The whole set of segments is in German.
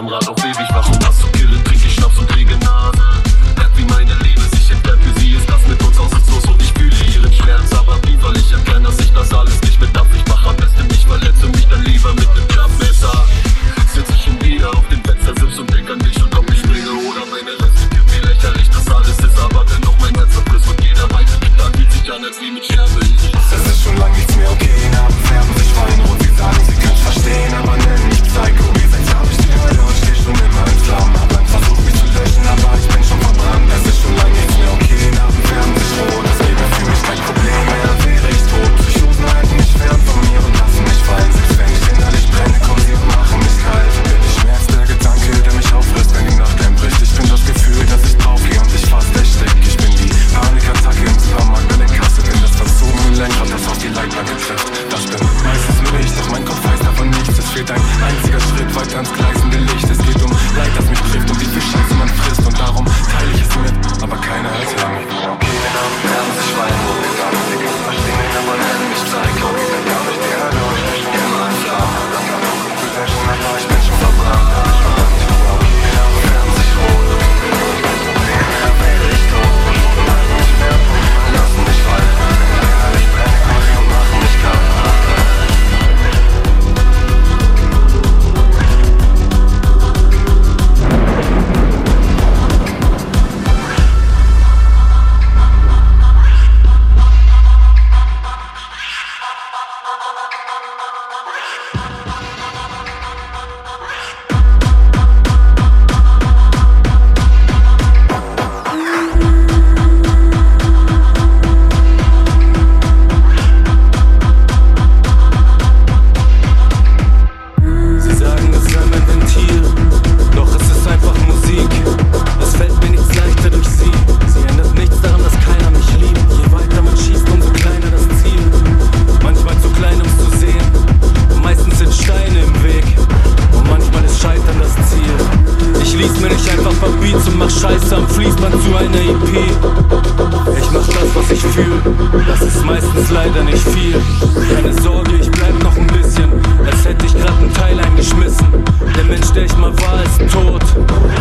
I'm rock auf Der Mensch, der ich mal war, ist tot.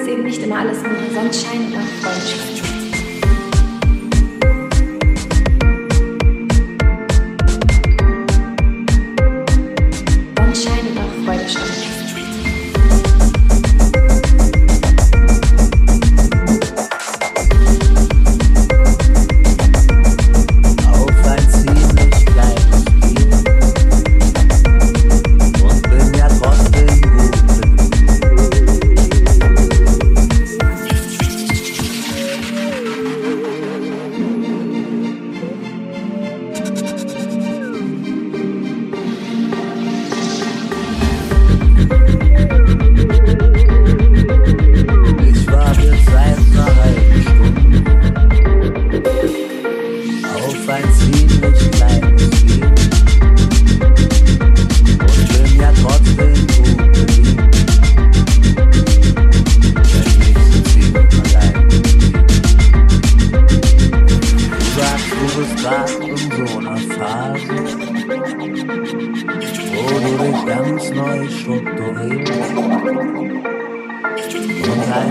es eben nicht immer alles nur Sonnenschein oder Freundschaft.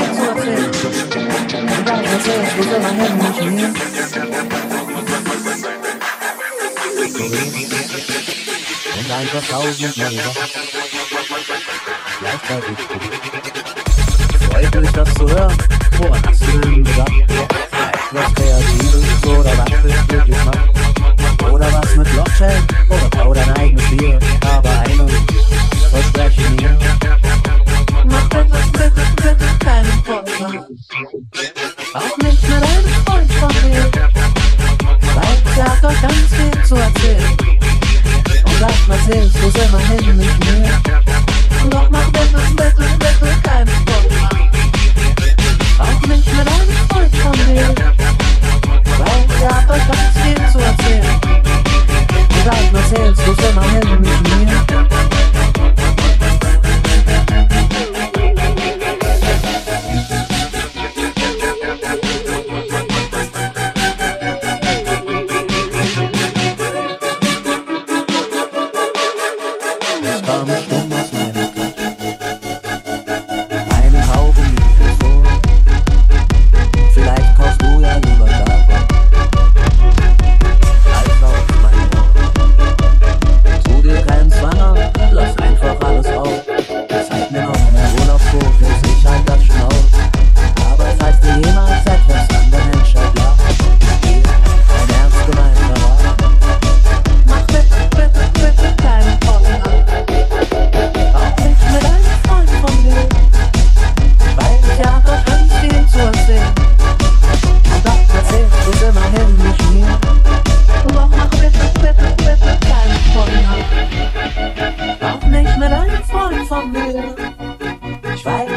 viel zu erzählen. Ich kann nicht erzählen, ich will. Und einfach tausend Manöver. Freut mich, das zu hören. Woran hast du denn gedacht? Was Kreatives oder was dich glücklich macht? Oder was mit Blockchain? Oder bau dein eigenes Bier, aber einen. Verspreche mir. keine Post machen. Auch nicht mit einem Freund von mir. Weil der hat doch ganz viel zu erzählen. Und das mal sehen, wo soll man hin?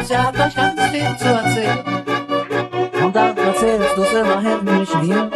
שאת לא שם צריכים צועצים. עומדת בצל, שדוסה מהר ומשווים